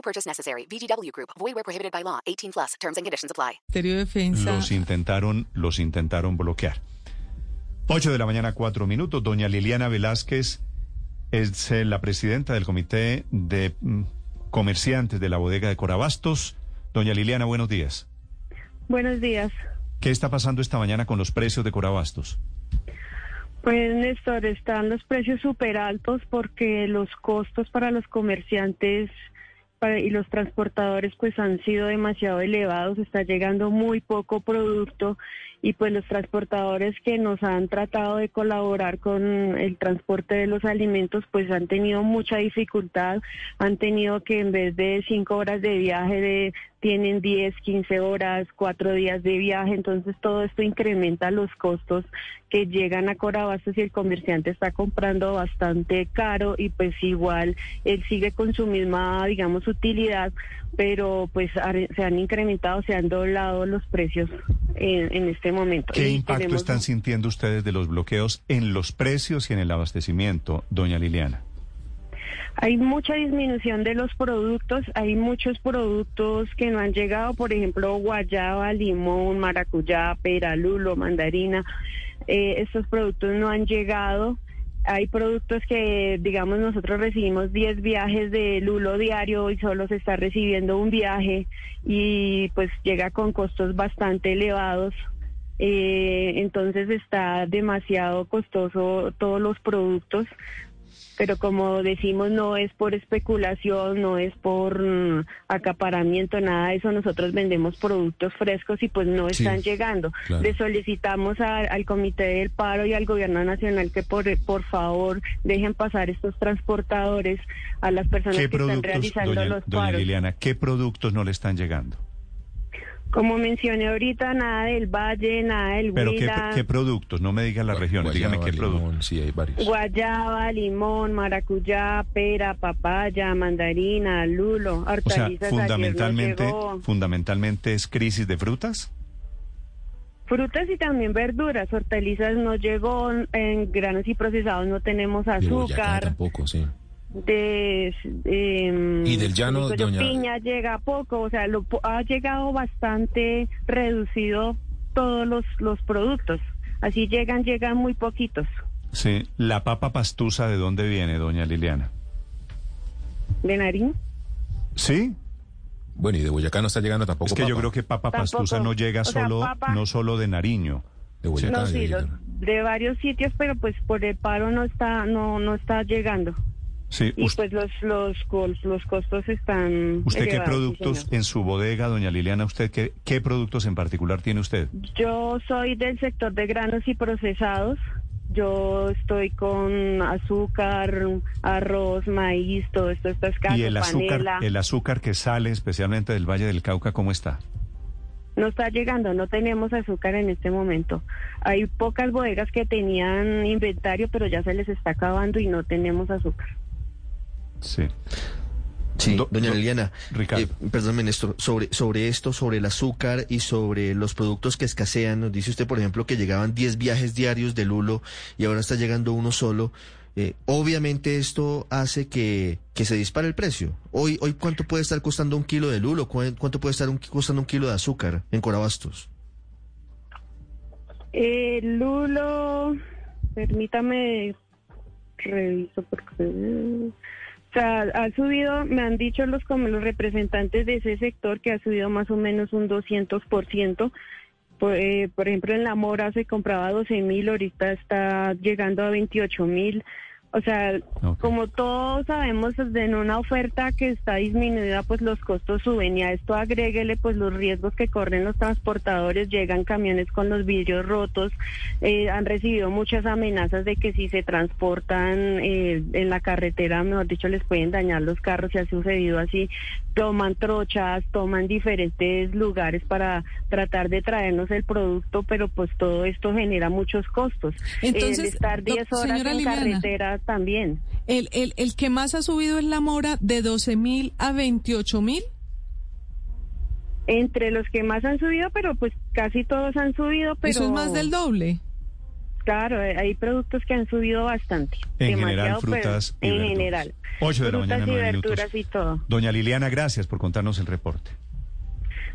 No purchase necessary. VGW Group. Void where prohibited by law. 18 plus. Terms and conditions apply. Defensa. Los intentaron, los intentaron bloquear. 8 de la mañana, 4 minutos. Doña Liliana Velázquez es eh, la presidenta del Comité de mm, Comerciantes de la Bodega de Corabastos. Doña Liliana, buenos días. Buenos días. ¿Qué está pasando esta mañana con los precios de Corabastos? Pues Néstor, están los precios súper altos porque los costos para los comerciantes y los transportadores pues han sido demasiado elevados, está llegando muy poco producto y pues los transportadores que nos han tratado de colaborar con el transporte de los alimentos pues han tenido mucha dificultad, han tenido que en vez de cinco horas de viaje de tienen 10, 15 horas, cuatro días de viaje, entonces todo esto incrementa los costos que llegan a Corabastos y el comerciante está comprando bastante caro y pues igual él sigue con su misma, digamos, utilidad, pero pues se han incrementado, se han doblado los precios en, en este momento. ¿Qué Y impacto tenemos- están sintiendo ustedes de los bloqueos en los precios y en el abastecimiento, doña Liliana? Hay mucha disminución de los productos, hay muchos productos que no han llegado, por ejemplo, guayaba, limón, maracuyá, pera, lulo, mandarina. Eh, estos productos no han llegado. Hay productos que, digamos, nosotros recibimos 10 viajes de lulo diario y solo se está recibiendo un viaje y pues llega con costos bastante elevados. Eh, entonces está demasiado costoso todos los productos pero como decimos no es por especulación, no es por mm, acaparamiento, nada de eso, nosotros vendemos productos frescos y pues no Sí, están llegando. claro. Le solicitamos a- al Comité del Paro y al Gobierno Nacional que por, por favor dejen pasar estos transportadores a las personas ¿Qué que están realizando doña, los doña paros. Liliana, qué productos no le están llegando? Como mencioné ahorita, nada del Valle, nada del Pero ¿qué, Huila, qué productos? No me digan las regiones, dígame qué productos. Sí, hay varios. Guayaba, limón, maracuyá, pera, papaya, mandarina, lulo, O sea, hortalizas. ayer nos fundamentalmente, llegó. fundamentalmente es crisis de frutas. Frutas y también verduras, hortalizas no llegó, en granos y procesados no tenemos De Boyacá azúcar, tampoco, sí. De... em, Y del llano, digo doña- Piña llega poco, o sea, lo, ha llegado bastante reducido todos los, los productos. Así llegan, llegan muy poquitos. Sí. La papa pastusa, ¿de dónde viene, doña Liliana? ¿De Narín? Sí. Bueno, y de Boyacá no está llegando tampoco. es que yo creo que papa Tampoco. pastusa no llega O sea, solo, papa- no solo de Nariño. De Boyacá. No, sí, los- de varios sitios, pero pues por el paro no está, no, no está llegando. Sí. Y pues los, los, los costos están. ¿Usted qué elevados, productos en su bodega, doña Liliana, usted qué, qué productos en particular tiene usted? Yo soy del sector de granos y procesados. Yo estoy con azúcar, arroz, maíz, todo esto está escaso, y el azúcar, panela. el azúcar que sale especialmente del Valle del Cauca, ¿cómo está? No está llegando, no tenemos azúcar en este momento. Hay pocas bodegas que tenían inventario, pero ya se les está acabando y no tenemos azúcar. Sí. Sí, Do- doña do- Liliana, Ricardo. eh, perdónme Néstor, sobre, sobre esto, sobre el azúcar y sobre los productos que escasean, nos dice usted, por ejemplo, que llegaban 10 viajes diarios de Lulo y ahora está llegando uno solo. Eh, obviamente esto hace que, que se dispare el precio. Hoy, hoy ¿cuánto puede estar costando un kilo de Lulo? ¿Cu- ¿Cuánto puede estar un- costando un kilo de azúcar en Corabastos? Eh, Lulo, permítame, reviso porque... O sea, ha subido, me han dicho los como los representantes de ese sector que ha subido más o menos un 200%. Por, eh, por ejemplo, en La Mora se compraba 12 mil, ahorita está llegando a 28 mil. O sea, como todos sabemos, en una oferta que está disminuida, pues los costos suben y a esto agréguele pues los riesgos que corren los transportadores, llegan camiones con los vidrios rotos, eh, han recibido muchas amenazas de que si se transportan eh, en la carretera, mejor dicho, les pueden dañar los carros y ha sucedido así, toman trochas, toman diferentes lugares para tratar de traernos el producto, pero pues todo esto genera muchos costos. Entonces, el estar doc- 10 horas en Liliana. carretera también. El, el, el que más ha subido es la mora de 12 mil a 28 mil. Entre los que más han subido, pero pues casi todos han subido, pero Eso es más del doble. claro, eh, hay productos que han subido bastante. En general, frutas y en verduras. general. 8 de la mañana, y 9 minutos. verduras y todo. Doña Liliana, gracias por contarnos el reporte.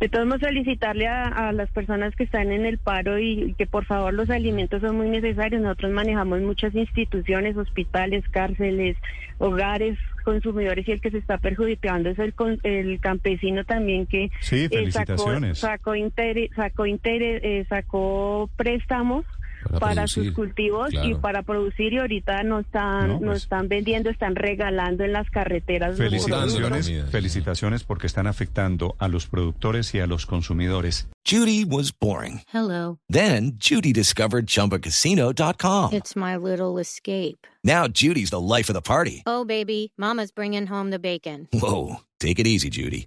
De todos modos, solicitarle a, a las personas que están en el paro y que por favor los alimentos son muy necesarios. Nosotros manejamos muchas instituciones, hospitales, cárceles, hogares, consumidores y el que se está perjudicando es el, el campesino también que Sí, eh, sacó, felicitaciones. sacó, inter- sacó, inter- eh, sacó préstamos Para para, sus cultivos y claro. para producir y ahorita no están No, no, pues. están vendiendo, están regalando en las carreteras. los Felicitaciones. felicitaciones porque están afectando a los productores y a los consumidores. Judy was boring. Hello. Then Judy discovered ChumbaCasino.com. It's my little escape. Now Judy's the life of the party. Oh, baby, Mama's bringing home the bacon. Whoa, take it easy, Judy.